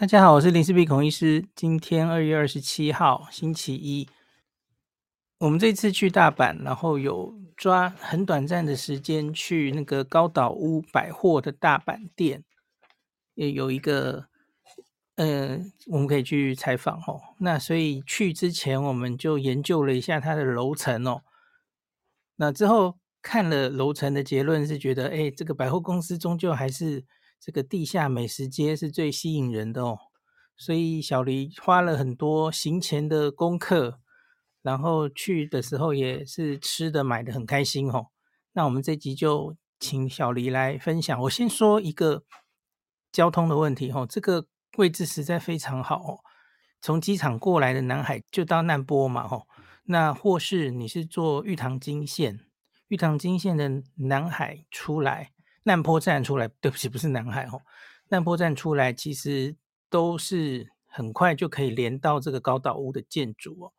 大家好，我是林氏璧孔医师。今天二月二十七号，星期一。我们这次去大阪，然后有抓很短暂的时间去那个高岛屋百货的大阪店，也有一个，呃，我们可以去采访哦。那所以去之前，我们就研究了一下它的楼层哦。那之后看了楼层的结论是觉得，哎，这个百货公司终究还是。这个地下美食街是最吸引人的哦，所以小黎花了很多行前的功课，然后去的时候也是吃的买的很开心哦。那我们这集就请小黎来分享。我先说一个交通的问题哦，这个位置实在非常好哦，从机场过来的南海就到难波嘛哦，那或是你是坐玉堂金线，玉堂金线的南海出来。难坡站出来，对不起，不是南海哦。难坡站出来，其实都是很快就可以连到这个高岛屋的建筑哦。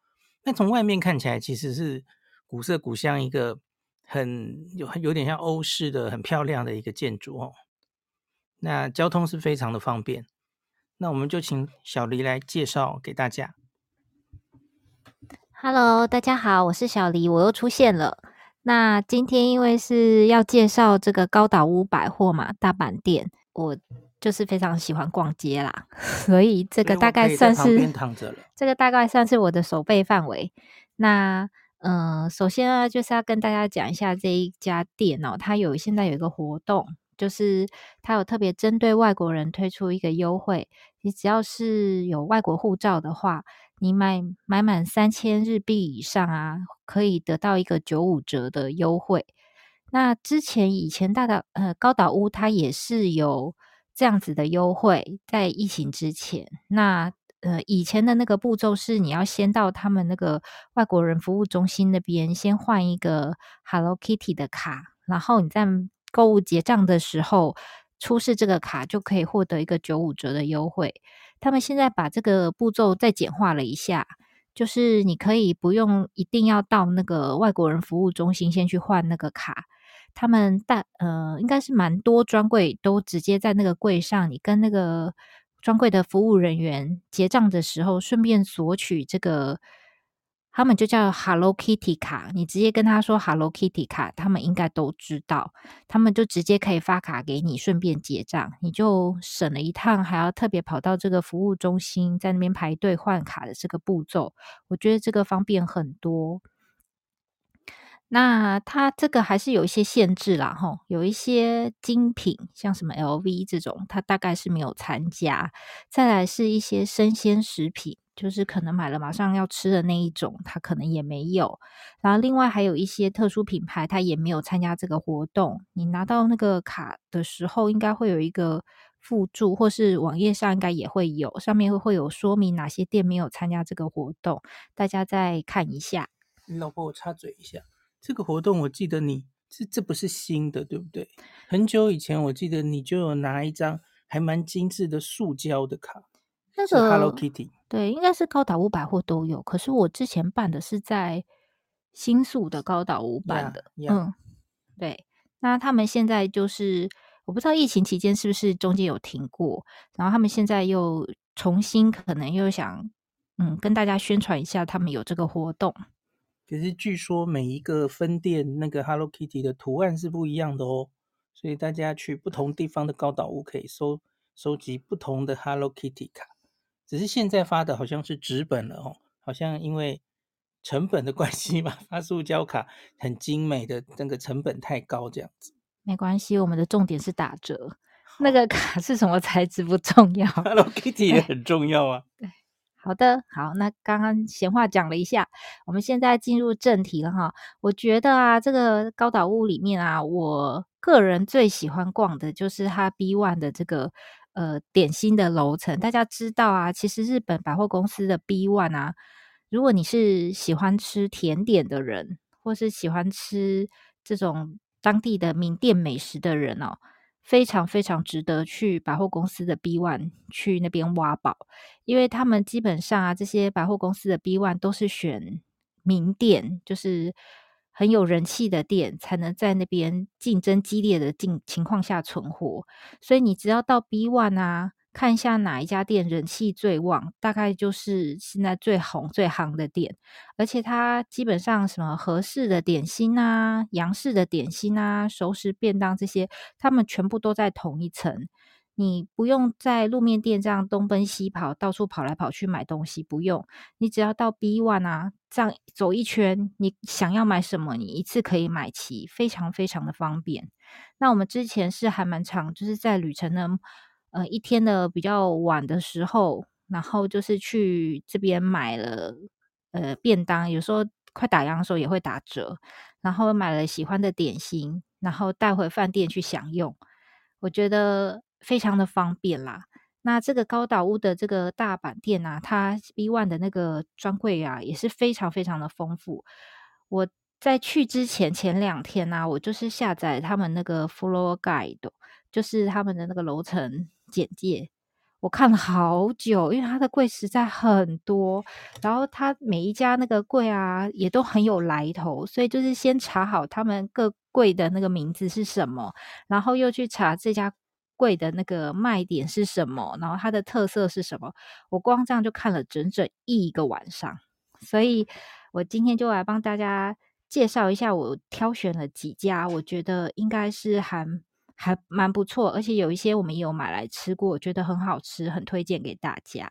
那从外面看起来，其实是古色古香，一个很有有点像欧式的、很漂亮的一个建筑哦。那交通是非常的方便。那我们就请小黎来介绍给大家。Hello，大家好，我是小黎，我又出现了。那今天因为是要介绍这个高岛屋百货嘛，大阪店，我就是非常喜欢逛街啦，所以这个大概算是这个大概算是我的手背范围。那嗯、呃，首先呢，就是要跟大家讲一下这一家店哦，它有现在有一个活动，就是它有特别针对外国人推出一个优惠，你只要是有外国护照的话。你买买满三千日币以上啊，可以得到一个九五折的优惠。那之前以前大岛呃高岛屋它也是有这样子的优惠，在疫情之前。那呃以前的那个步骤是，你要先到他们那个外国人服务中心那边先换一个 Hello Kitty 的卡，然后你在购物结账的时候出示这个卡，就可以获得一个九五折的优惠。他们现在把这个步骤再简化了一下，就是你可以不用一定要到那个外国人服务中心先去换那个卡，他们大呃应该是蛮多专柜都直接在那个柜上，你跟那个专柜的服务人员结账的时候，顺便索取这个。他们就叫 Hello Kitty 卡，你直接跟他说 Hello Kitty 卡，他们应该都知道，他们就直接可以发卡给你，顺便结账，你就省了一趟还要特别跑到这个服务中心，在那边排队换卡的这个步骤，我觉得这个方便很多。那它这个还是有一些限制啦，吼，有一些精品，像什么 LV 这种，它大概是没有参加。再来是一些生鲜食品。就是可能买了马上要吃的那一种，它可能也没有。然后另外还有一些特殊品牌，它也没有参加这个活动。你拿到那个卡的时候，应该会有一个附注，或是网页上应该也会有，上面会会有说明哪些店没有参加这个活动，大家再看一下。老婆，我插嘴一下，这个活动我记得你这这不是新的，对不对？很久以前我记得你就有拿一张还蛮精致的塑胶的卡。那个 Hello Kitty，对，应该是高岛屋百货都有。可是我之前办的是在新宿的高岛屋办的，yeah, yeah. 嗯，对。那他们现在就是，我不知道疫情期间是不是中间有停过，然后他们现在又重新，可能又想，嗯，跟大家宣传一下他们有这个活动。可是据说每一个分店那个 Hello Kitty 的图案是不一样的哦，所以大家去不同地方的高岛屋可以收收集不同的 Hello Kitty 卡。只是现在发的好像是纸本了哦，好像因为成本的关系嘛，发塑胶卡很精美的那个成本太高，这样子。没关系，我们的重点是打折。那个卡是什么材质不重要，Hello Kitty 也很重要啊。对，好的，好，那刚刚闲话讲了一下，我们现在进入正题了哈。我觉得啊，这个高岛屋里面啊，我个人最喜欢逛的就是它 B One 的这个。呃，点心的楼层，大家知道啊，其实日本百货公司的 B One 啊，如果你是喜欢吃甜点的人，或是喜欢吃这种当地的名店美食的人哦，非常非常值得去百货公司的 B One 去那边挖宝，因为他们基本上啊，这些百货公司的 B One 都是选名店，就是。很有人气的店才能在那边竞争激烈的境情况下存活，所以你只要到 B One 啊，看一下哪一家店人气最旺，大概就是现在最红最夯的店。而且它基本上什么和式的点心啊、洋式的点心啊、熟食便当这些，他们全部都在同一层。你不用在路面店这样东奔西跑，到处跑来跑去买东西，不用。你只要到 B One 啊，这样走一圈，你想要买什么，你一次可以买齐，非常非常的方便。那我们之前是还蛮长，就是在旅程的呃一天的比较晚的时候，然后就是去这边买了呃便当，有时候快打烊的时候也会打折，然后买了喜欢的点心，然后带回饭店去享用。我觉得。非常的方便啦。那这个高岛屋的这个大阪店啊，它 B One 的那个专柜啊，也是非常非常的丰富。我在去之前前两天呢、我就是下载他们那个 Floor Guide，就是他们的那个楼层简介。我看了好久，因为它的柜实在很多，然后它每一家那个柜啊，也都很有来头，所以就是先查好他们各柜的那个名字是什么，然后又去查这家。贵的那个卖点是什么？然后它的特色是什么？我光这样就看了整整一个晚上，所以我今天就来帮大家介绍一下，我挑选了几家，我觉得应该是还还蛮不错，而且有一些我们也有买来吃过，我觉得很好吃，很推荐给大家。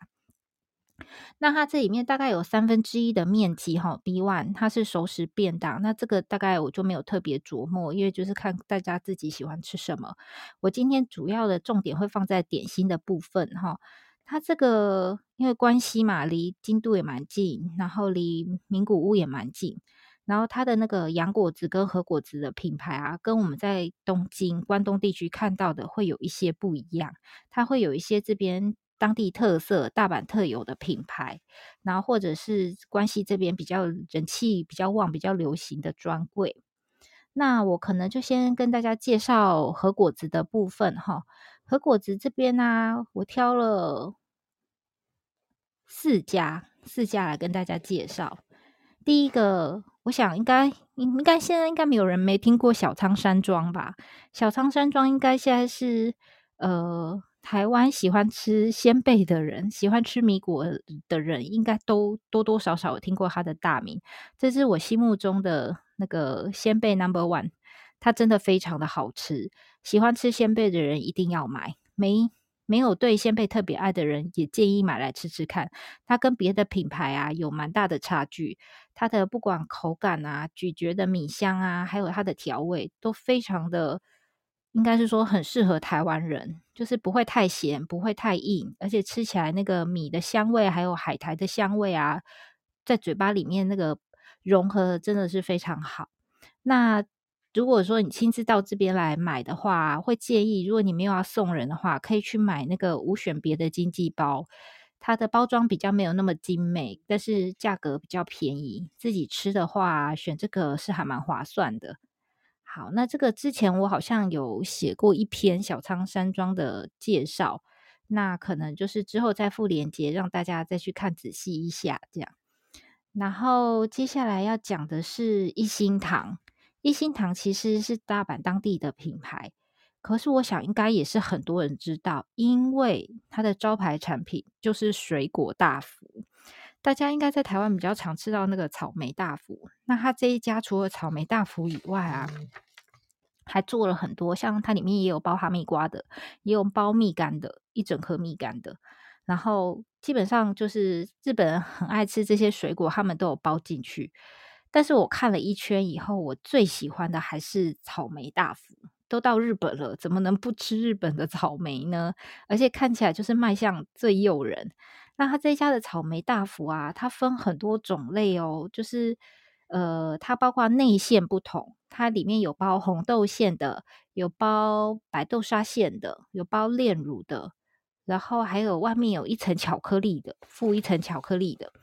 那它这里面大概有三分之一的面积哈，B one 它是熟食便当，那这个大概我就没有特别琢磨，因为就是看大家自己喜欢吃什么。我今天主要的重点会放在点心的部分哈，它这个因为关西嘛，离京都也蛮近，然后离名古屋也蛮近，然后它的那个洋果子跟和果子的品牌啊，跟我们在东京关东地区看到的会有一些不一样，它会有一些这边。当地特色、大阪特有的品牌，然后或者是关西这边比较人气比较旺、比较流行的专柜。那我可能就先跟大家介绍和果子的部分哈。和果子这边呢、啊，我挑了四家，四家来跟大家介绍。第一个，我想应该应应该现在应该没有人没听过小仓山庄吧？小仓山庄应该现在是呃。台湾喜欢吃仙贝的人，喜欢吃米果的人，应该都多多少少有听过它的大名。这是我心目中的那个仙贝 Number One，它真的非常的好吃。喜欢吃仙贝的人一定要买，没没有对仙贝特别爱的人，也建议买来吃吃看。它跟别的品牌啊有蛮大的差距，它的不管口感啊、咀嚼的米香啊，还有它的调味都非常的。应该是说很适合台湾人，就是不会太咸，不会太硬，而且吃起来那个米的香味还有海苔的香味啊，在嘴巴里面那个融合真的是非常好。那如果说你亲自到这边来买的话，会建议如果你没有要送人的话，可以去买那个无选别的经济包，它的包装比较没有那么精美，但是价格比较便宜，自己吃的话选这个是还蛮划算的。好，那这个之前我好像有写过一篇小仓山庄的介绍，那可能就是之后再附连接，让大家再去看仔细一下这样。然后接下来要讲的是一心堂，一心堂其实是大阪当地的品牌，可是我想应该也是很多人知道，因为它的招牌产品就是水果大福。大家应该在台湾比较常吃到那个草莓大福，那它这一家除了草莓大福以外啊，还做了很多，像它里面也有包哈密瓜的，也有包蜜柑的，一整颗蜜柑的。然后基本上就是日本人很爱吃这些水果，他们都有包进去。但是我看了一圈以后，我最喜欢的还是草莓大福。都到日本了，怎么能不吃日本的草莓呢？而且看起来就是卖相最诱人。那它这一家的草莓大福啊，它分很多种类哦，就是呃，它包括内馅不同，它里面有包红豆馅的，有包白豆沙馅的，有包炼乳的，然后还有外面有一层巧克力的，附一层巧克力的。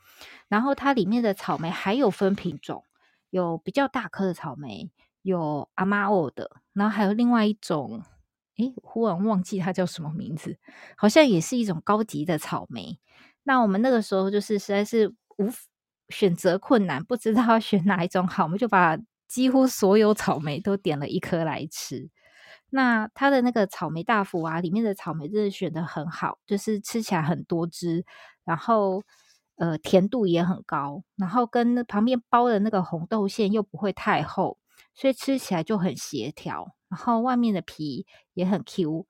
然后它里面的草莓还有分品种，有比较大颗的草莓，有阿妈欧的，然后还有另外一种。诶，忽然忘记它叫什么名字，好像也是一种高级的草莓。那我们那个时候就是实在是无选择困难，不知道选哪一种好，我们就把几乎所有草莓都点了一颗来吃。那它的那个草莓大福啊，里面的草莓真的选得很好，就是吃起来很多汁，然后呃甜度也很高，然后跟旁边包的那个红豆馅又不会太厚，所以吃起来就很协调。然后外面的皮也很 Q，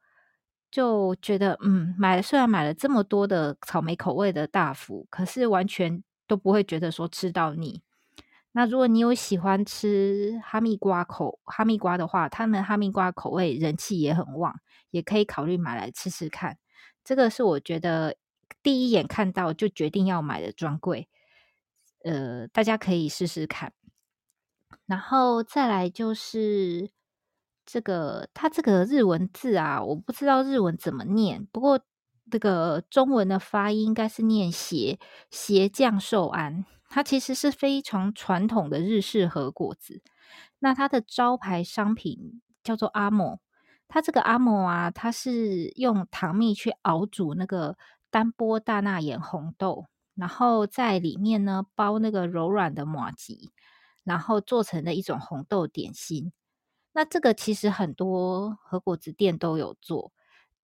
就觉得嗯，买了虽然买了这么多的草莓口味的大福，可是完全都不会觉得说吃到腻。那如果你有喜欢吃哈密瓜口哈密瓜的话，他们哈密瓜口味人气也很旺，也可以考虑买来吃吃看。这个是我觉得第一眼看到就决定要买的专柜，呃，大家可以试试看。然后再来就是。这个它这个日文字啊，我不知道日文怎么念，不过这个中文的发音应该是念斜斜降寿安，它其实是非常传统的日式和果子。那它的招牌商品叫做阿莫，它这个阿莫啊，它是用糖蜜去熬煮那个单波大纳言红豆，然后在里面呢包那个柔软的麻吉，然后做成的一种红豆点心。那这个其实很多和果子店都有做，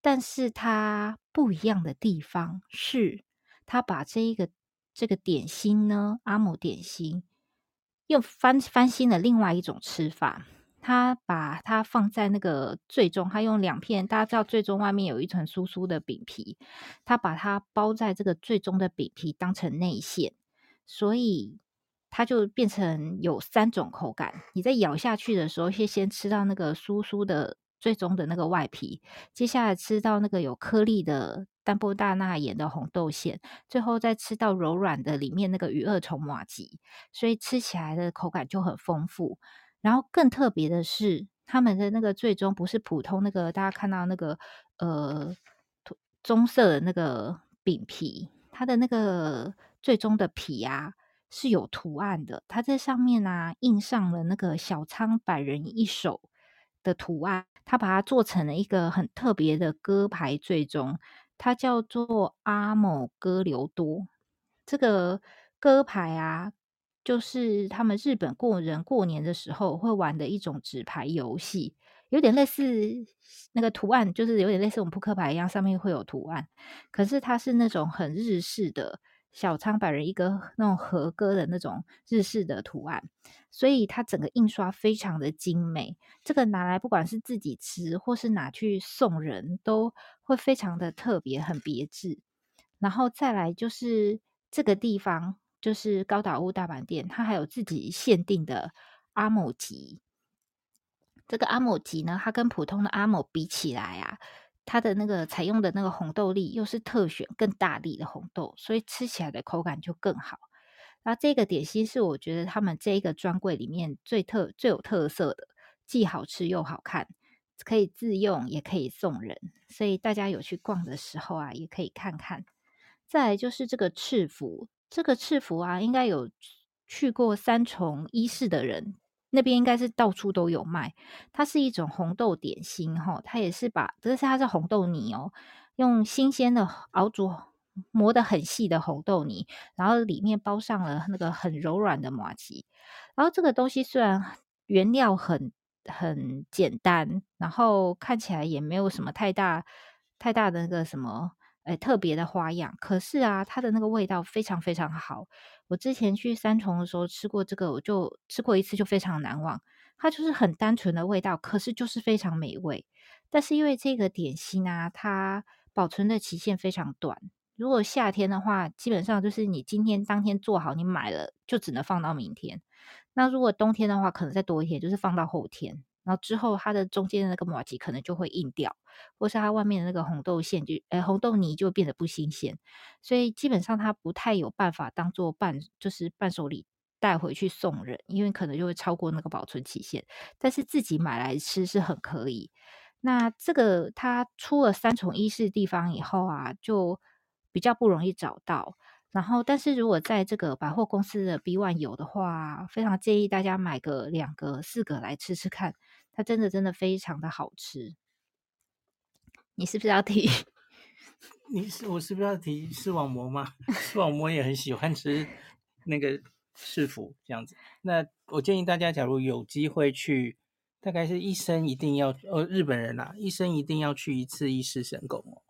但是它不一样的地方是，它把这一个这个点心呢，阿姆点心，又翻翻新了另外一种吃法。它把它放在那个最中，它用两片，大家知道最中外面有一层酥酥的饼皮，它把它包在这个最终的饼皮当成内馅，所以。它就变成有三种口感，你在咬下去的时候，先先吃到那个酥酥的最终的那个外皮，接下来吃到那个有颗粒的丹波大纳盐的红豆馅，最后再吃到柔软的里面那个鱼二虫麻糬，所以吃起来的口感就很丰富。然后更特别的是，他们的那个最终不是普通那个大家看到那个呃棕色的那个饼皮，它的那个最终的皮啊。是有图案的，它在上面啊印上了那个小仓百人一首的图案，它把它做成了一个很特别的歌牌，最终它叫做阿某歌流多。这个歌牌啊，就是他们日本过人过年的时候会玩的一种纸牌游戏，有点类似那个图案，就是有点类似我们扑克牌一样，上面会有图案，可是它是那种很日式的。小仓百人一个那种和歌的那种日式的图案，所以它整个印刷非常的精美。这个拿来不管是自己吃，或是拿去送人，都会非常的特别，很别致。然后再来就是这个地方，就是高岛屋大阪店，它还有自己限定的阿某吉。这个阿某吉呢，它跟普通的阿某比起来啊。它的那个采用的那个红豆粒又是特选更大粒的红豆，所以吃起来的口感就更好。然后这个点心是我觉得他们这一个专柜里面最特最有特色的，既好吃又好看，可以自用也可以送人，所以大家有去逛的时候啊，也可以看看。再来就是这个赤福，这个赤福啊，应该有去过三重伊势的人。那边应该是到处都有卖，它是一种红豆点心哈，它也是把，这是它是红豆泥哦，用新鲜的熬煮磨得很细的红豆泥，然后里面包上了那个很柔软的麻糬，然后这个东西虽然原料很很简单，然后看起来也没有什么太大太大的那个什么。哎，特别的花样，可是啊，它的那个味道非常非常好。我之前去三重的时候吃过这个，我就吃过一次就非常难忘。它就是很单纯的味道，可是就是非常美味。但是因为这个点心啊，它保存的期限非常短。如果夏天的话，基本上就是你今天当天做好，你买了就只能放到明天。那如果冬天的话，可能再多一天，就是放到后天。然后之后，它的中间的那个麻糬可能就会硬掉，或是它外面的那个红豆馅就，呃，红豆泥就变得不新鲜，所以基本上它不太有办法当做伴，就是伴手礼带回去送人，因为可能就会超过那个保存期限。但是自己买来吃是很可以。那这个它出了三重伊势地方以后啊，就比较不容易找到。然后，但是如果在这个百货公司的 B One 有的话，非常建议大家买个两个、四个来吃吃看，它真的真的非常的好吃。你是不是要提？你是我是不是要提视网膜吗？视网膜也很喜欢吃那个赤福这样子。那我建议大家，假如有机会去大概是一生一定要，呃，日本人啊，一生一定要去一次伊势神宫哦。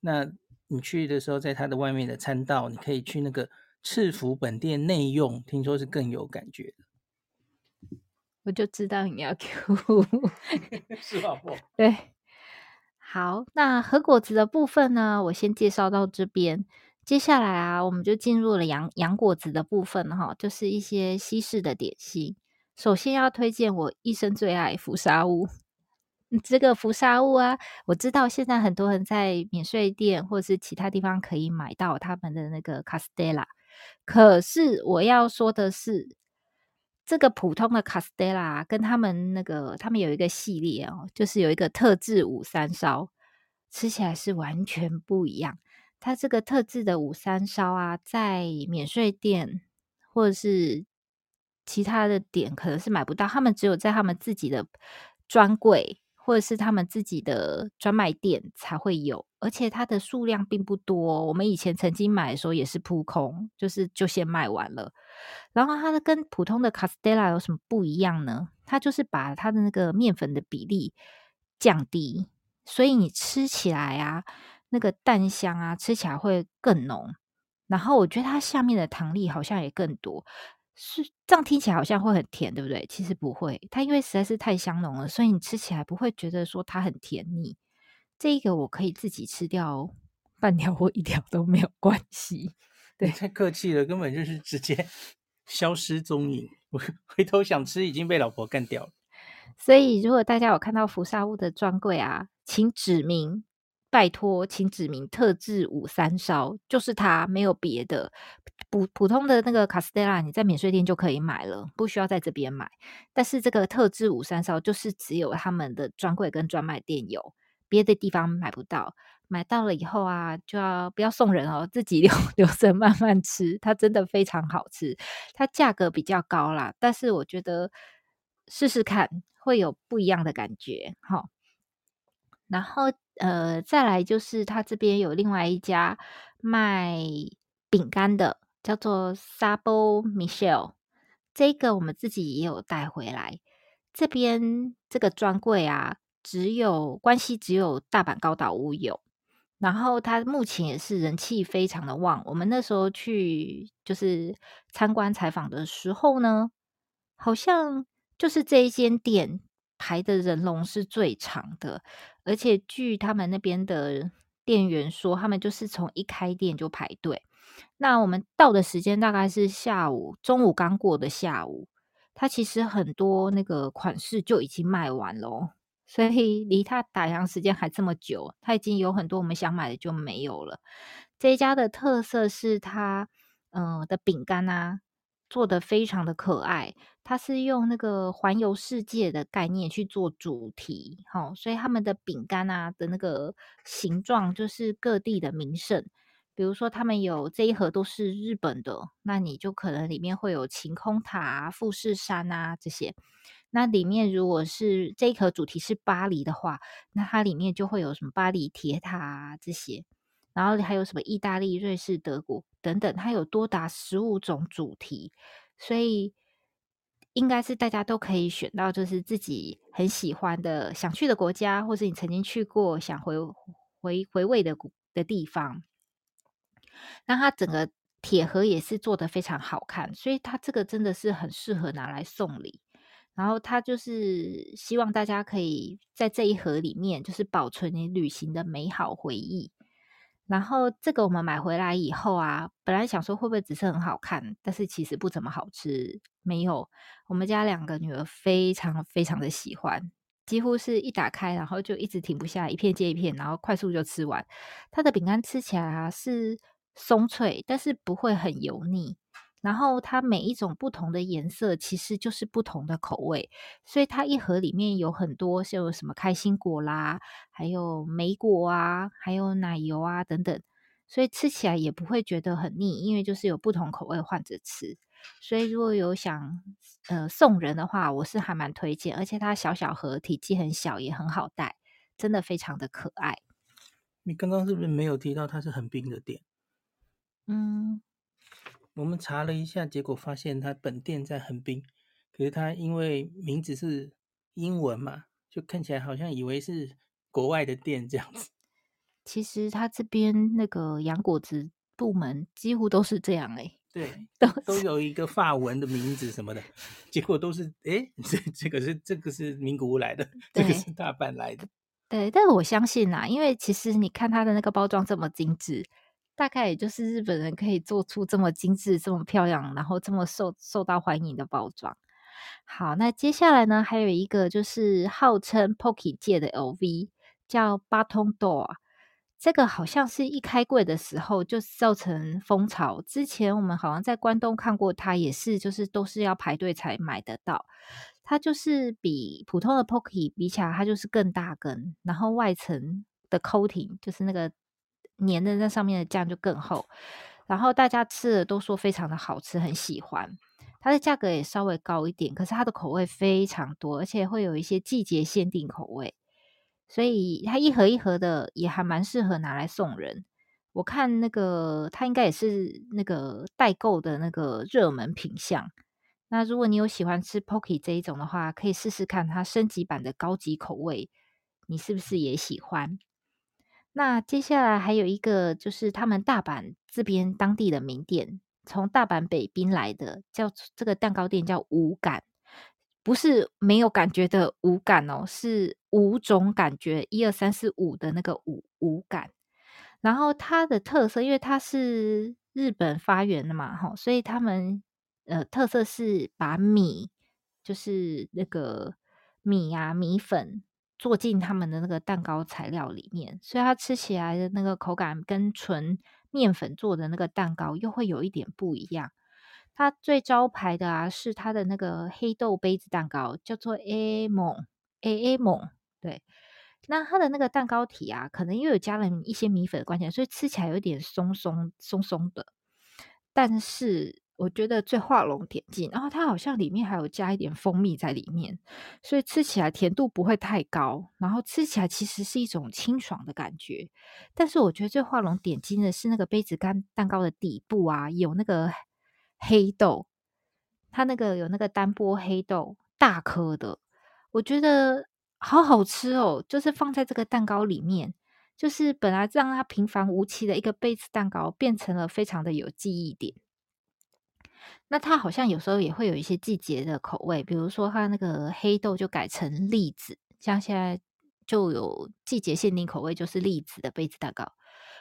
那你去的时候，在它的外面的餐道，你可以去那个赤福本店内用，听说是更有感觉的。我就知道你要 Q，是吧？不，对。好，那核果子的部分呢，我先介绍到这边。接下来啊，我们就进入了洋洋果子的部分哈，就是一些西式的点心。首先要推荐我一生最爱福沙屋。这个福沙物啊，我知道现在很多人在免税店或者是其他地方可以买到他们的那个卡斯蒂拉，可是我要说的是，这个普通的卡斯蒂拉跟他们那个他们有一个系列哦，就是有一个特制五三烧，吃起来是完全不一样。它这个特制的五三烧啊，在免税店或者是其他的点可能是买不到，他们只有在他们自己的专柜。或者是他们自己的专卖店才会有，而且它的数量并不多。我们以前曾经买的时候也是扑空，就是就先卖完了。然后它的跟普通的卡斯蒂拉有什么不一样呢？它就是把它的那个面粉的比例降低，所以你吃起来啊，那个蛋香啊，吃起来会更浓。然后我觉得它下面的糖粒好像也更多。是这样听起来好像会很甜，对不对？其实不会，它因为实在是太香浓了，所以你吃起来不会觉得说它很甜腻。这一个我可以自己吃掉半条或一条都没有关系。对，太客气了，根本就是直接消失踪影。我回头想吃，已经被老婆干掉了。所以如果大家有看到福沙屋的专柜啊，请指明。拜托，请指明特制五三烧，就是它，没有别的。普普通的那个卡斯蒂拉，你在免税店就可以买了，不需要在这边买。但是这个特制五三烧，就是只有他们的专柜跟专卖店有，别的地方买不到。买到了以后啊，就要不要送人哦，自己留 留着慢慢吃。它真的非常好吃，它价格比较高啦，但是我觉得试试看会有不一样的感觉，哈。然后，呃，再来就是他这边有另外一家卖饼干的，叫做 Sabo Michelle。这个我们自己也有带回来。这边这个专柜啊，只有关西只有大阪高岛屋有。然后它目前也是人气非常的旺。我们那时候去就是参观采访的时候呢，好像就是这一间店。排的人龙是最长的，而且据他们那边的店员说，他们就是从一开店就排队。那我们到的时间大概是下午，中午刚过的下午，它其实很多那个款式就已经卖完了，所以离它打烊时间还这么久，它已经有很多我们想买的就没有了。这一家的特色是它，嗯、的饼干啊。做的非常的可爱，它是用那个环游世界的概念去做主题，齁，所以他们的饼干啊的那个形状就是各地的名胜，比如说他们有这一盒都是日本的，那你就可能里面会有晴空塔、富士山啊这些，那里面如果是这一盒主题是巴黎的话，那它里面就会有什么巴黎铁塔啊这些。然后还有什么意大利、瑞士、德国等等，它有多达十五种主题，所以应该是大家都可以选到，就是自己很喜欢的、想去的国家，或是你曾经去过、想回回回味的的地方。那它整个铁盒也是做得非常好看，所以它这个真的是很适合拿来送礼。然后它就是希望大家可以在这一盒里面，就是保存你旅行的美好回忆。然后这个我们买回来以后啊，本来想说会不会只是很好看，但是其实不怎么好吃。没有，我们家两个女儿非常非常的喜欢，几乎是一打开，然后就一直停不下，一片接一片，然后快速就吃完。它的饼干吃起来啊是松脆，但是不会很油腻。然后它每一种不同的颜色，其实就是不同的口味，所以它一盒里面有很多，像有什么开心果啦，还有莓果啊，还有奶油啊等等，所以吃起来也不会觉得很腻，因为就是有不同口味换着吃。所以如果有想呃送人的话，我是还蛮推荐，而且它小小盒，体积很小，也很好带，真的非常的可爱。你刚刚是不是没有提到它是横滨的店？嗯。我们查了一下，结果发现它本店在横滨，可是它因为名字是英文嘛，就看起来好像以为是国外的店这样子。其实他这边那个洋果子部门几乎都是这样哎、欸，对，都都有一个法文的名字什么的，结果都是哎，这这个是这个是名古屋来的，这个是大阪来的。对，但是我相信啦，因为其实你看它的那个包装这么精致，大概也就是日本人可以做出这么精致、这么漂亮，然后这么受受到欢迎的包装。好，那接下来呢，还有一个就是号称 Pocky 界的 LV，叫 Button Door。这个好像是一开柜的时候就造成风潮。之前我们好像在关东看过它，也是就是都是要排队才买得到。它就是比普通的 Pocky 比起来，它就是更大根，然后外层的 coating 就是那个粘的那上面的酱就更厚。然后大家吃的都说非常的好吃，很喜欢。它的价格也稍微高一点，可是它的口味非常多，而且会有一些季节限定口味。所以它一盒一盒的也还蛮适合拿来送人。我看那个它应该也是那个代购的那个热门品项。那如果你有喜欢吃 Pocky 这一种的话，可以试试看它升级版的高级口味，你是不是也喜欢？那接下来还有一个就是他们大阪这边当地的名店，从大阪北滨来的，叫这个蛋糕店叫五感。不是没有感觉的五感哦，是五种感觉，一二三四五的那个五五感。然后它的特色，因为它是日本发源的嘛，哈，所以他们呃特色是把米，就是那个米、啊、米粉做进他们的那个蛋糕材料里面，所以它吃起来的那个口感跟纯面粉做的那个蛋糕又会有一点不一样。它最招牌的啊，是它的那个黑豆杯子蛋糕，叫做 A 梦 A A 梦。对，那它的那个蛋糕体啊，可能因为有加了一些米粉的关系，所以吃起来有点松松松松的。但是我觉得最画龙点睛，然后它好像里面还有加一点蜂蜜在里面，所以吃起来甜度不会太高，然后吃起来其实是一种清爽的感觉。但是我觉得最画龙点睛的是那个杯子干蛋糕的底部啊，有那个。黑豆，它那个有那个单波黑豆，大颗的，我觉得好好吃哦。就是放在这个蛋糕里面，就是本来让它平凡无奇的一个杯子蛋糕，变成了非常的有记忆点。那它好像有时候也会有一些季节的口味，比如说它那个黑豆就改成栗子，像现在就有季节限定口味，就是栗子的杯子蛋糕，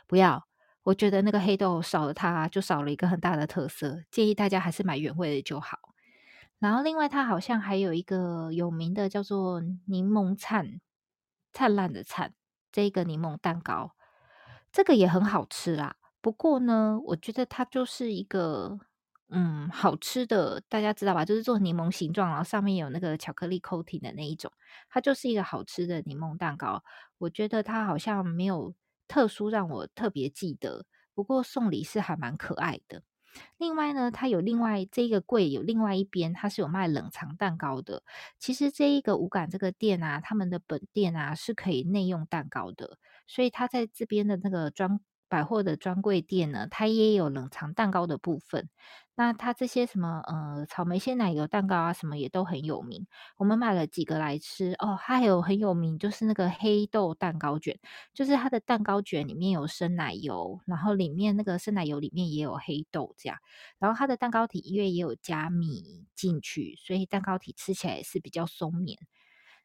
不要。我觉得那个黑豆少了它，就少了一个很大的特色。建议大家还是买原味的就好。然后另外，它好像还有一个有名的叫做柠檬灿灿烂的灿这个柠檬蛋糕，这个也很好吃啦。不过呢，我觉得它就是一个嗯好吃的，大家知道吧？就是做柠檬形状，然后上面有那个巧克力 coating 的那一种，它就是一个好吃的柠檬蛋糕。我觉得它好像没有。特殊让我特别记得，不过送礼是还蛮可爱的。另外呢，它有另外这个柜有另外一边，它是有卖冷藏蛋糕的。其实这一个无感这个店啊，他们的本店啊是可以内用蛋糕的，所以它在这边的那个专百货的专柜店呢，它也有冷藏蛋糕的部分。那它这些什么呃草莓鲜奶油蛋糕啊，什么也都很有名。我们买了几个来吃哦，它还有很有名，就是那个黑豆蛋糕卷，就是它的蛋糕卷里面有生奶油，然后里面那个生奶油里面也有黑豆这样，然后它的蛋糕体因为也有加米进去，所以蛋糕体吃起来也是比较松绵。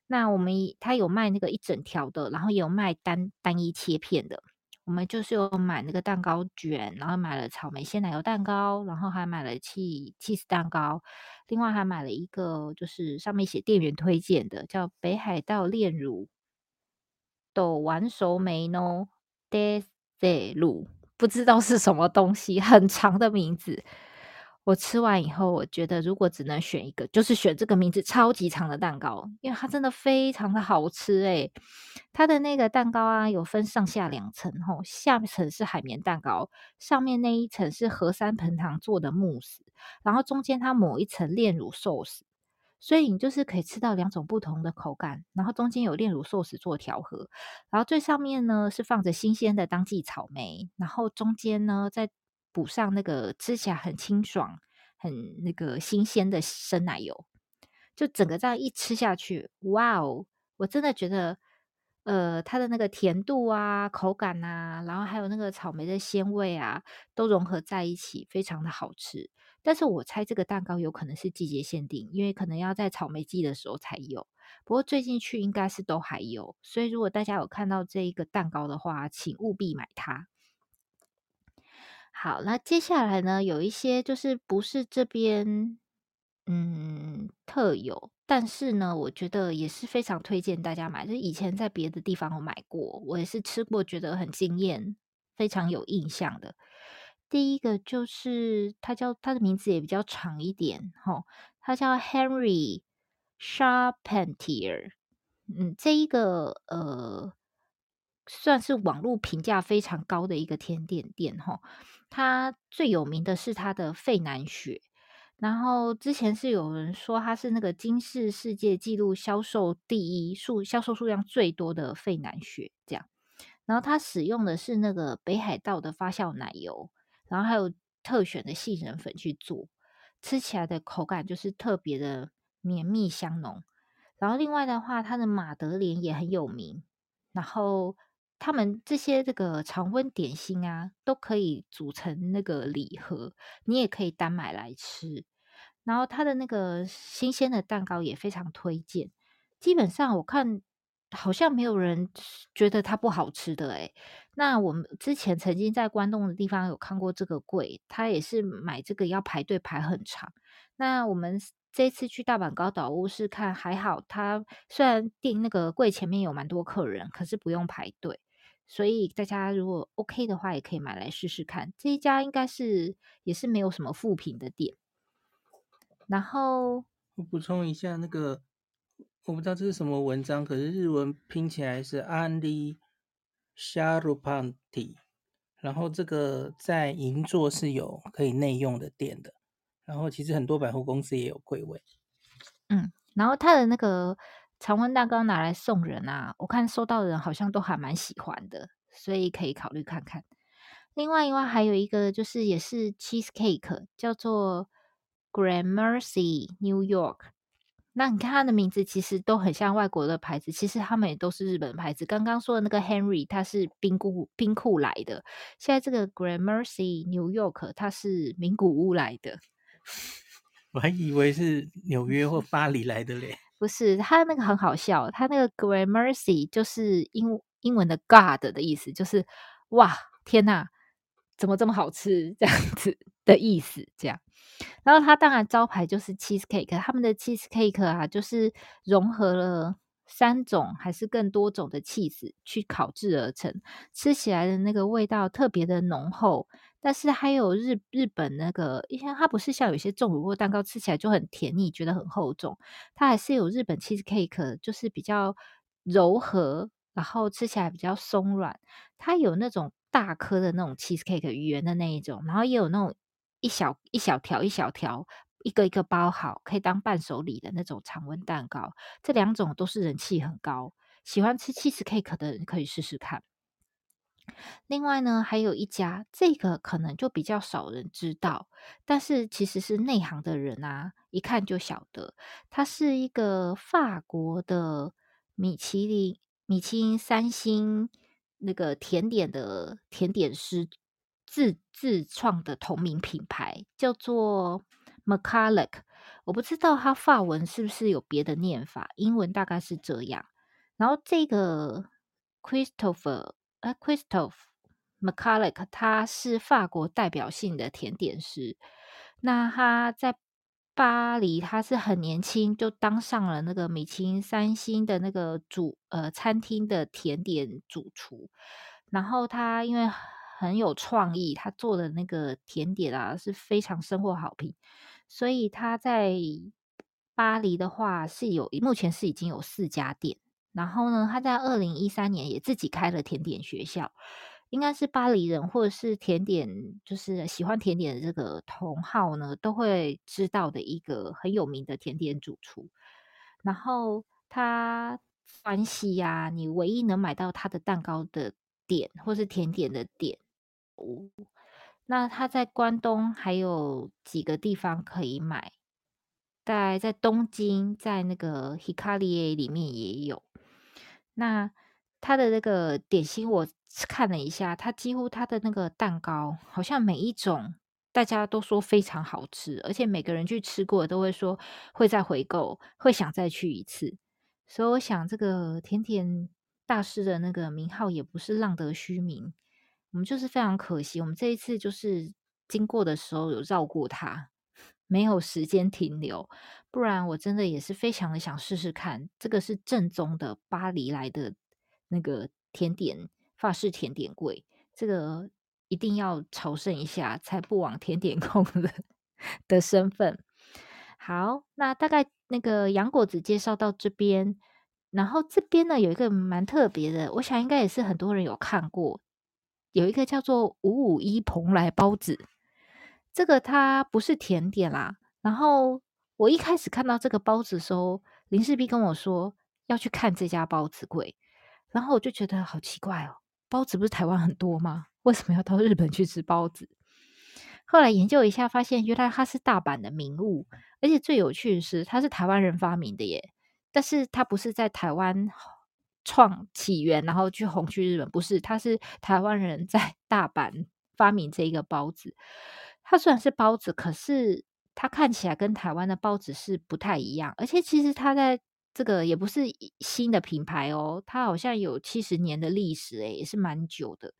那我们它有卖那个一整条的，然后也有卖单单一切片的。我们就是有买那个蛋糕卷，然后买了草莓鲜奶油蛋糕，然后还买了起起司蛋糕，另外还买了一个就是上面写店员推荐的，叫北海道炼乳豆丸熟梅诺德塞乳，不知道是什么东西，很长的名字。我吃完以后，我觉得如果只能选一个，就是选这个名字超级长的蛋糕，因为它真的非常的好吃诶。它的那个蛋糕啊，有分上下两层吼，下层是海绵蛋糕，上面那一层是和三盆糖做的慕斯，然后中间它抹一层炼乳寿司，所以你就是可以吃到两种不同的口感，然后中间有炼乳寿司做调和，然后最上面呢是放着新鲜的当季草莓，然后中间呢再。补上那个吃起来很清爽、很那个新鲜的生奶油，就整个这样一吃下去，哇哦！我真的觉得，呃，它的那个甜度啊、口感啊，然后还有那个草莓的鲜味啊，都融合在一起，非常的好吃。但是我猜这个蛋糕有可能是季节限定，因为可能要在草莓季的时候才有。不过最近去应该是都还有，所以如果大家有看到这一个蛋糕的话，请务必买它。好，那接下来呢，有一些就是不是这边嗯特有，但是呢，我觉得也是非常推荐大家买。就以前在别的地方我买过，我也是吃过，觉得很惊艳，非常有印象的。第一个就是它叫它的名字也比较长一点，吼，它叫 Henry Charpentier。嗯，这一个呃算是网络评价非常高的一个甜点店，吼，它最有名的是它的费南雪，然后之前是有人说它是那个金氏世界纪录销售第一数销售数量最多的费南雪，这样，然后它使用的是那个北海道的发酵奶油。然后还有特选的杏仁粉去做，吃起来的口感就是特别的绵密香浓。然后另外的话，它的马德莲也很有名。然后他们这些这个常温点心啊，都可以组成那个礼盒，你也可以单买来吃。然后它的那个新鲜的蛋糕也非常推荐。基本上我看。好像没有人觉得它不好吃的诶。那我们之前曾经在关东的地方有看过这个柜，他也是买这个要排队排很长。那我们这次去大阪高岛屋是看还好，它虽然订那个柜前面有蛮多客人，可是不用排队，所以大家如果 OK 的话，也可以买来试试看。这一家应该是也是没有什么副品的店。然后我补充一下那个。我不知道这是什么文章，可是日文拼起来是安利夏鲁潘蒂，然后这个在银座是有可以内用的店的，然后其实很多百货公司也有柜位。嗯，然后它的那个常温蛋糕拿来送人啊，我看收到的人好像都还蛮喜欢的，所以可以考虑看看。另外，另外还有一个就是也是 cheesecake，叫做 Gramercy New York。那你看它的名字其实都很像外国的牌子，其实他们也都是日本牌子。刚刚说的那个 Henry，它是兵库兵库来的；现在这个 Gramercy New York，它是名古屋来的。我还以为是纽约或巴黎来的嘞。不是，它那个很好笑，它那个 Gramercy 就是英英文的 God 的意思，就是哇天哪，怎么这么好吃这样子的意思，这样。然后它当然招牌就是 cheesecake，他们的 cheesecake 啊，就是融合了三种还是更多种的 cheese 去烤制而成，吃起来的那个味道特别的浓厚。但是还有日日本那个，因为它不是像有些重乳酪蛋糕吃起来就很甜腻，觉得很厚重，它还是有日本 cheesecake，就是比较柔和，然后吃起来比较松软。它有那种大颗的那种 cheesecake 圆的那一种，然后也有那种。一小一小条一小条，一个一个包好，可以当伴手礼的那种常温蛋糕。这两种都是人气很高，喜欢吃 cheesecake 的人可以试试看。另外呢，还有一家，这个可能就比较少人知道，但是其实是内行的人啊，一看就晓得，它是一个法国的米其林米其林三星那个甜点的甜点师。自自创的同名品牌叫做 Macalec，我不知道它法文是不是有别的念法，英文大概是这样。然后这个 Christopher 呃 Christophe Macalec，他是法国代表性的甜点师。那他在巴黎，他是很年轻就当上了那个米其林三星的那个主呃餐厅的甜点主厨。然后他因为很有创意，他做的那个甜点啊是非常收获好评，所以他在巴黎的话是有目前是已经有四家店，然后呢，他在二零一三年也自己开了甜点学校，应该是巴黎人或者是甜点就是喜欢甜点的这个同好呢都会知道的一个很有名的甜点主厨，然后他关系呀，你唯一能买到他的蛋糕的点或是甜点的点，哦。那他在关东还有几个地方可以买，在在东京，在那个 Hikari 里面也有。那它的那个点心，我看了一下，它几乎它的那个蛋糕，好像每一种大家都说非常好吃，而且每个人去吃过都会说会再回购，会想再去一次。所以我想，这个甜甜大师的那个名号也不是浪得虚名。我们就是非常可惜，我们这一次就是经过的时候有绕过他，没有时间停留。不然我真的也是非常的想试试看，这个是正宗的巴黎来的那个甜点，法式甜点柜，这个一定要朝圣一下，才不枉甜点控的的身份。好，那大概那个洋果子介绍到这边，然后这边呢有一个蛮特别的，我想应该也是很多人有看过。有一个叫做五五一蓬莱包子，这个它不是甜点啦。然后我一开始看到这个包子的时候，林氏璧跟我说要去看这家包子柜，然后我就觉得好奇怪哦，包子不是台湾很多吗？为什么要到日本去吃包子？后来研究一下，发现原来它是大阪的名物，而且最有趣的是，它是台湾人发明的耶，但是它不是在台湾。创起源，然后去红去日本，不是，它是台湾人在大阪发明这一个包子。它虽然是包子，可是它看起来跟台湾的包子是不太一样。而且其实它在这个也不是新的品牌哦，它好像有七十年的历史，诶，也是蛮久的。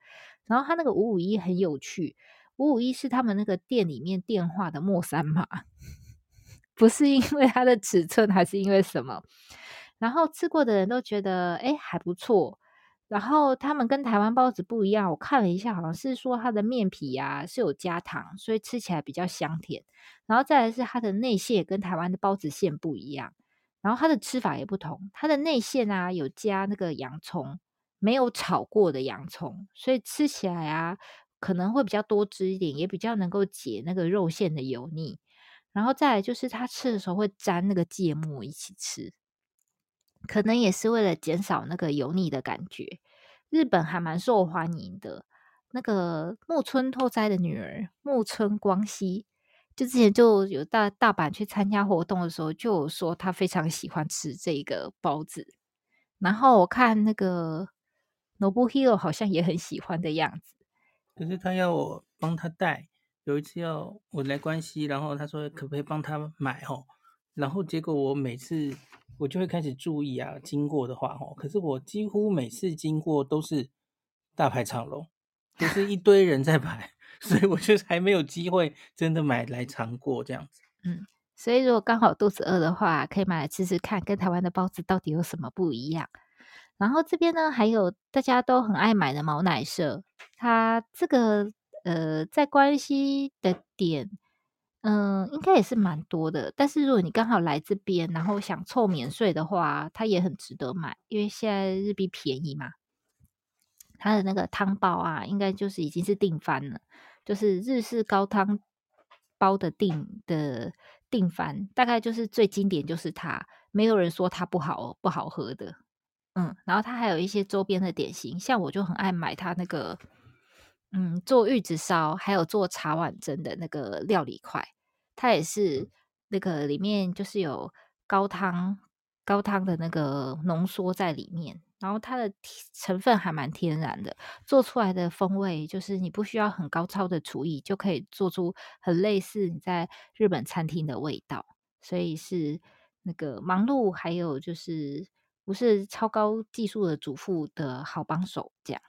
然后它那个五五一很有趣，五五一是他们那个店里面电话的末三码，不是因为它的尺寸，还是因为什么？然后吃过的人都觉得，哎，还不错。然后他们跟台湾包子不一样，我看了一下，好像是说它的面皮呀是有加糖，所以吃起来比较香甜。然后再来是它的内馅跟台湾的包子馅不一样，然后它的吃法也不同。它的内馅啊有加那个洋葱，没有炒过的洋葱，所以吃起来啊可能会比较多汁一点，也比较能够解那个肉馅的油腻。然后再来就是它吃的时候会沾那个芥末一起吃。可能也是为了减少那个油腻的感觉，日本还蛮受欢迎的。那个木村拓哉的女儿木村光希，就之前就有到大阪去参加活动的时候，就有说她非常喜欢吃这个包子。然后我看那个 Nobuhiro 好像也很喜欢的样子，可是他要我帮他带，有一次要我来关西，然后他说可不可以帮他买哦，然后结果我每次。我就会开始注意啊，经过的话哦，可是我几乎每次经过都是大排长龙，就是一 堆人在排，所以我就还没有机会真的买来尝过这样子。嗯，所以如果刚好肚子饿的话，可以买来吃吃看，跟台湾的包子到底有什么不一样。然后这边呢，还有大家都很爱买的毛奶社，它这个呃，在关西的点。嗯，应该也是蛮多的。但是如果你刚好来这边，然后想凑免税的话，它也很值得买，因为现在日币便宜嘛。它的那个汤包啊，应该就是已经是定番了，就是日式高汤包的定的定番，大概就是最经典就是它，没有人说它不好不好喝的。嗯，然后它还有一些周边的点心，像我就很爱买它那个，嗯，做玉子烧，还有做茶碗蒸的那个料理块。它也是那个里面就是有高汤高汤的那个浓缩在里面，然后它的成分还蛮天然的，做出来的风味就是你不需要很高超的厨艺就可以做出很类似你在日本餐厅的味道，所以是那个忙碌还有就是不是超高技术的主妇的好帮手。这样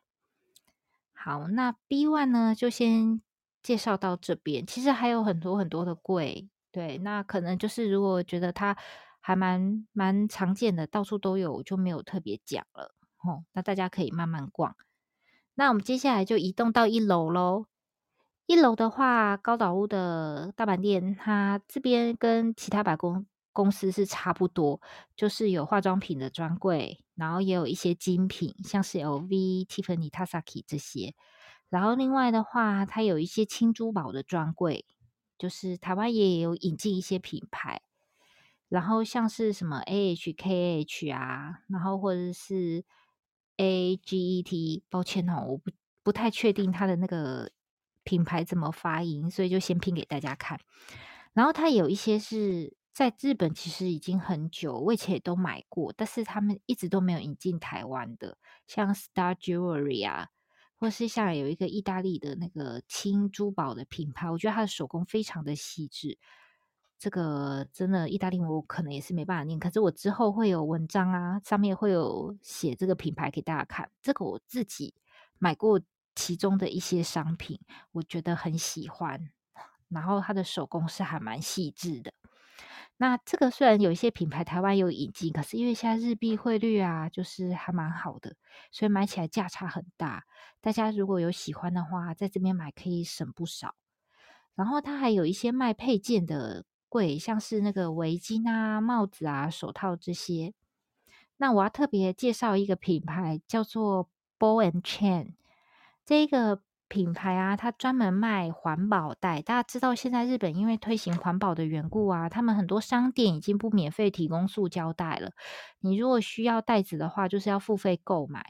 好，那 B one 呢就先。介绍到这边，其实还有很多很多的柜，对，那可能就是如果觉得它还蛮蛮常见的，到处都有，就没有特别讲了，哦，那大家可以慢慢逛。那我们接下来就移动到一楼喽。一楼的话，高岛屋的大阪店，它这边跟其他百货公公司是差不多，就是有化妆品的专柜，然后也有一些精品，像是 LV、Tiffany、Tasaki 这些。然后另外的话，它有一些轻珠宝的专柜，就是台湾也有引进一些品牌，然后像是什么 AHKH 啊，然后或者是 AGET，抱歉哦，我不不太确定它的那个品牌怎么发音，所以就先拼给大家看。然后它有一些是在日本其实已经很久，我以前也都买过，但是他们一直都没有引进台湾的，像 Star Jewelry 啊，或是像有一个意大利的那个轻珠宝的品牌，我觉得它的手工非常的细致。这个真的意大利我可能也是没办法念，可是我之后会有文章啊，上面会有写这个品牌给大家看。这个我自己买过其中的一些商品，我觉得很喜欢。然后它的手工是还蛮细致的。那这个虽然有一些品牌台湾有引进，可是因为现在日币汇率啊，就是还蛮好的，所以买起来价差很大。大家如果有喜欢的话，在这边买可以省不少。然后它还有一些卖配件的。柜，像是那个围巾啊、帽子啊、手套这些。那我要特别介绍一个品牌，叫做 Ball and Chain。这个品牌啊，它专门卖环保袋。大家知道，现在日本因为推行环保的缘故啊，他们很多商店已经不免费提供塑胶袋了。你如果需要袋子的话，就是要付费购买。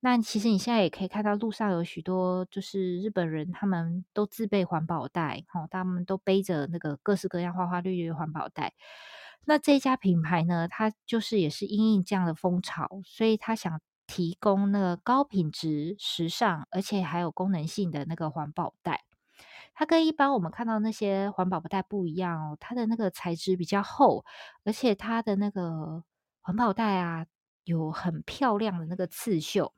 那其实你现在也可以看到路上有许多就是日本人，他们都自备环保袋，哦，他们都背着那个各式各样花花绿绿的环保袋。那这家品牌呢，它就是也是因应这样的风潮，所以他想提供那个高品质、时尚，而且还有功能性的那个环保袋。它跟一般我们看到那些环保袋不一样哦，它的那个材质比较厚，而且它的那个环保袋啊，有很漂亮的那个刺绣。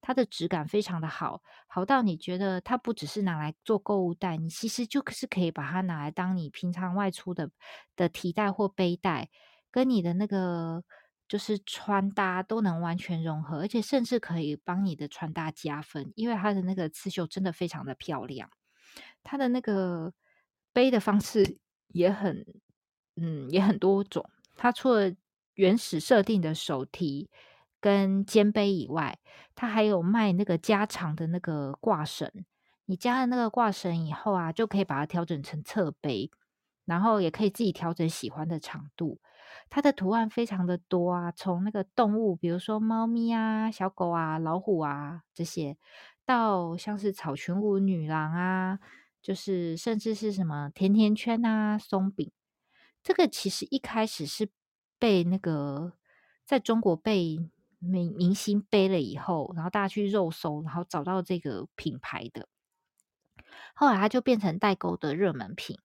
它的质感非常的好，好到你觉得它不只是拿来做购物袋，你其实就是可以把它拿来当你平常外出的的提袋或背带，跟你的那个就是穿搭都能完全融合，而且甚至可以帮你的穿搭加分，因为它的那个刺绣真的非常的漂亮，它的那个背的方式也很，嗯，也很多种，它除了原始设定的手提。跟肩背以外，它还有卖那个加长的那个挂绳。你加了那个挂绳以后啊，就可以把它调整成侧背，然后也可以自己调整喜欢的长度。它的图案非常的多啊，从那个动物，比如说猫咪啊、小狗啊、老虎啊这些，到像是草裙舞女郎啊，就是甚至是什么甜甜圈啊、松饼。这个其实一开始是被那个在中国被。明明星背了以后，然后大家去肉搜，然后找到这个品牌的，后来它就变成代购的热门品。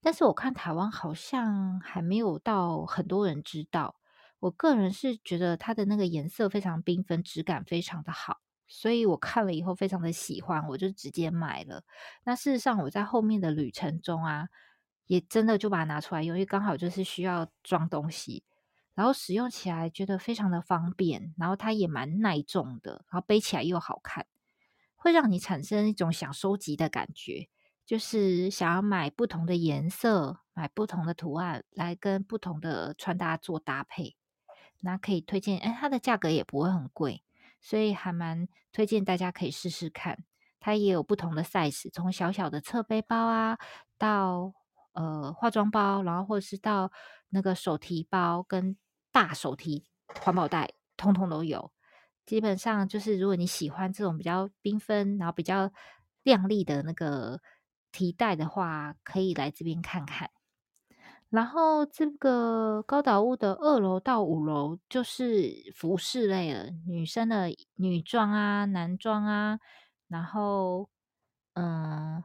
但是我看台湾好像还没有到很多人知道。我个人是觉得它的那个颜色非常缤纷，质感非常的好，所以我看了以后非常的喜欢，我就直接买了。那事实上我在后面的旅程中啊，也真的就把它拿出来用，因为刚好就是需要装东西。然后使用起来觉得非常的方便，然后它也蛮耐重的，然后背起来又好看，会让你产生一种想收集的感觉，就是想要买不同的颜色，买不同的图案来跟不同的穿搭做搭配。那可以推荐，哎，它的价格也不会很贵，所以还蛮推荐大家可以试试看。它也有不同的 size，从小小的侧背包啊，到呃化妆包，然后或者是到那个手提包跟。大手提环保袋通通都有，基本上就是如果你喜欢这种比较缤纷，然后比较亮丽的那个提袋的话，可以来这边看看。然后这个高岛屋的二楼到五楼就是服饰类了，女生的女装啊、男装啊，然后嗯，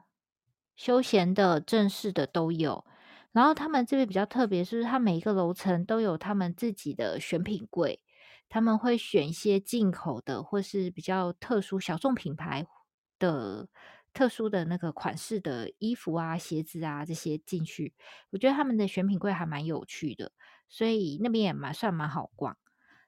休闲的、正式的都有。然后他们这边比较特别，是它每一个楼层都有他们自己的选品柜，他们会选一些进口的或是比较特殊小众品牌的特殊的那个款式的衣服啊、鞋子啊这些进去。我觉得他们的选品柜还蛮有趣的，所以那边也蛮算蛮好逛。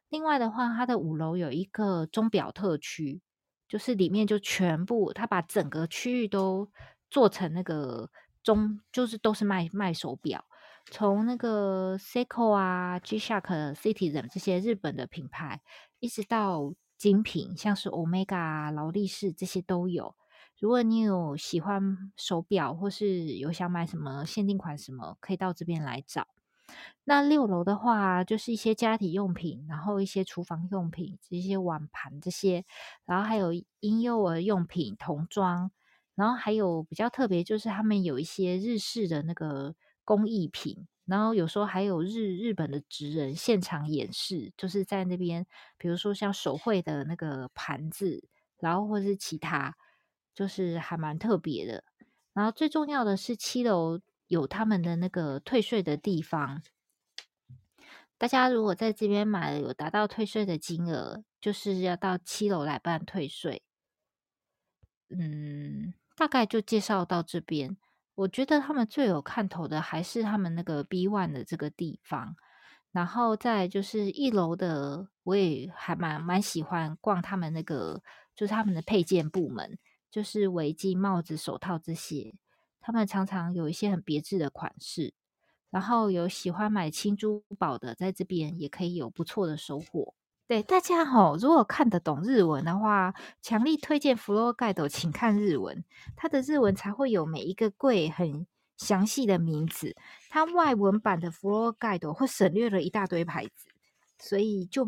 另外的话，它的五楼有一个钟表特区，就是里面就全部，它把整个区域都做成那个。中就是都是卖卖手表，从那个 Seiko 啊、G-Shock、Citizen 这些日本的品牌，一直到精品，像是 Omega 啊、劳力士这些都有。如果你有喜欢手表，或是有想买什么限定款什么，可以到这边来找。那六楼的话，就是一些家庭用品，然后一些厨房用品，这些碗盘这些，然后还有婴幼儿用品、童装。然后还有比较特别，就是他们有一些日式的那个工艺品，然后有时候还有日日本的职人现场演示，就是在那边，比如说像手绘的那个盘子，然后或是其他，就是还蛮特别的。然后最重要的是七楼有他们的那个退税的地方，大家如果在这边买了有达到退税的金额，就是要到七楼来办退税。嗯，大概就介绍到这边。我觉得他们最有看头的还是他们那个 B One 的这个地方，然后再就是一楼的，我也还蛮蛮喜欢逛他们那个，就是他们的配件部门，就是围巾、帽子、手套这些，他们常常有一些很别致的款式，然后有喜欢买轻珠宝的，在这边也可以有不错的收获。对大家吼，如果看得懂日文的话，强力推荐 FLORA GUIDE，请看日文，它的日文才会有每一个柜很详细的名字。它外文版的 FLORA GUIDE 会省略了一大堆牌子，所以就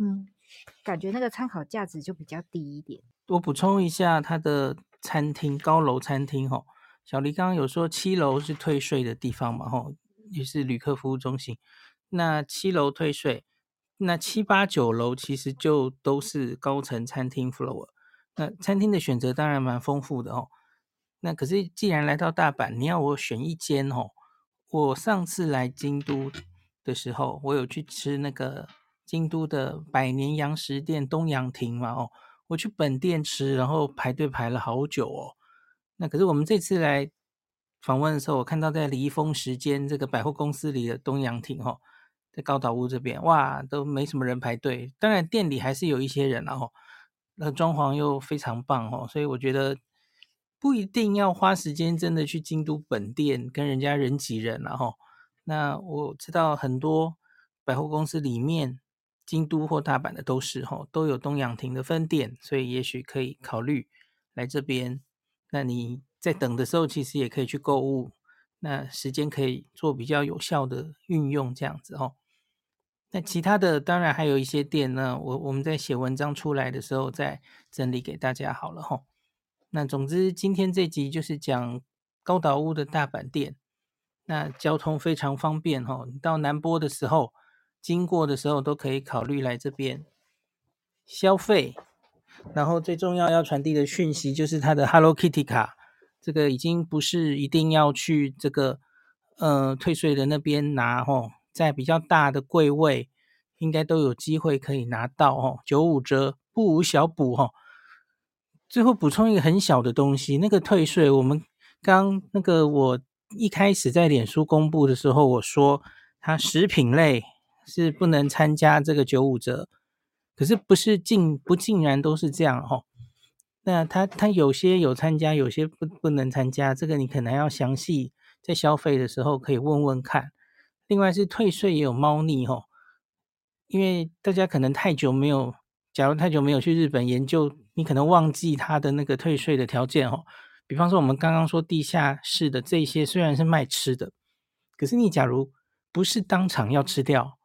感觉那个参考价值就比较低一点。我补充一下，它的餐厅高楼餐厅吼，小黎刚刚有说七楼是退税的地方嘛吼，也是旅客服务中心，那七楼退税。那七八九楼其实就都是高层餐厅 floor，那餐厅的选择当然蛮丰富的哦。那可是既然来到大阪，你要我选一间哦，我上次来京都的时候，我有去吃那个京都的百年洋食店东洋亭嘛哦，我去本店吃，然后排队排了好久哦。那可是我们这次来访问的时候，我看到在离峰时间这个百货公司里的东洋亭哦。在高岛屋这边，哇，都没什么人排队。当然店里还是有一些人，然后那装潢又非常棒哦，所以我觉得不一定要花时间真的去京都本店跟人家人挤人，然后那我知道很多百货公司里面，京都或大阪的都是哈，都有东洋亭的分店，所以也许可以考虑来这边。那你在等的时候，其实也可以去购物，那时间可以做比较有效的运用，这样子哦。那其他的当然还有一些店呢，我我们在写文章出来的时候再整理给大家好了吼。那总之今天这集就是讲高岛屋的大阪店，那交通非常方便吼，你到南波的时候经过的时候都可以考虑来这边消费。然后最重要要传递的讯息就是它的 Hello Kitty 卡，这个已经不是一定要去这个呃退税的那边拿吼。在比较大的柜位，应该都有机会可以拿到哦，九五折，不无小补哦。最后补充一个很小的东西，那个退税，我们刚那个我一开始在脸书公布的时候，我说它食品类是不能参加这个九五折，可是不是尽不竟然都是这样哈。那他他有些有参加，有些不不能参加，这个你可能要详细在消费的时候可以问问看。另外是退税也有猫腻吼，因为大家可能太久没有，假如太久没有去日本研究，你可能忘记它的那个退税的条件哦。比方说我们刚刚说地下室的这些虽然是卖吃的，可是你假如不是当场要吃掉，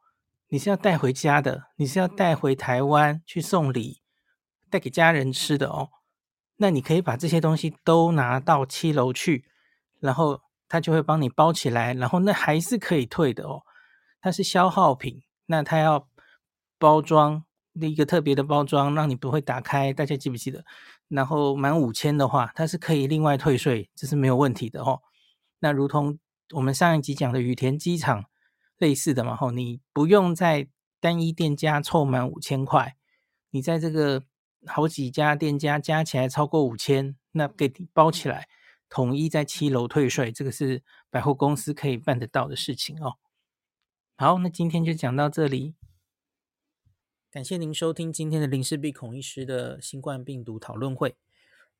你是要带回家的，你是要带回台湾去送礼，带给家人吃的哦。那你可以把这些东西都拿到七楼去，然后。他就会帮你包起来，然后那还是可以退的哦。它是消耗品，那它要包装一个特别的包装，让你不会打开。大家记不记得？然后满五千的话，它是可以另外退税，这是没有问题的哦。那如同我们上一集讲的羽田机场类似的嘛，吼，你不用在单一店家凑满五千块，你在这个好几家店家加起来超过五千，那给你包起来。统一在七楼退税，这个是百货公司可以办得到的事情哦。好，那今天就讲到这里，感谢您收听今天的林氏璧孔医师的新冠病毒讨论会。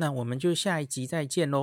那我们就下一集再见喽。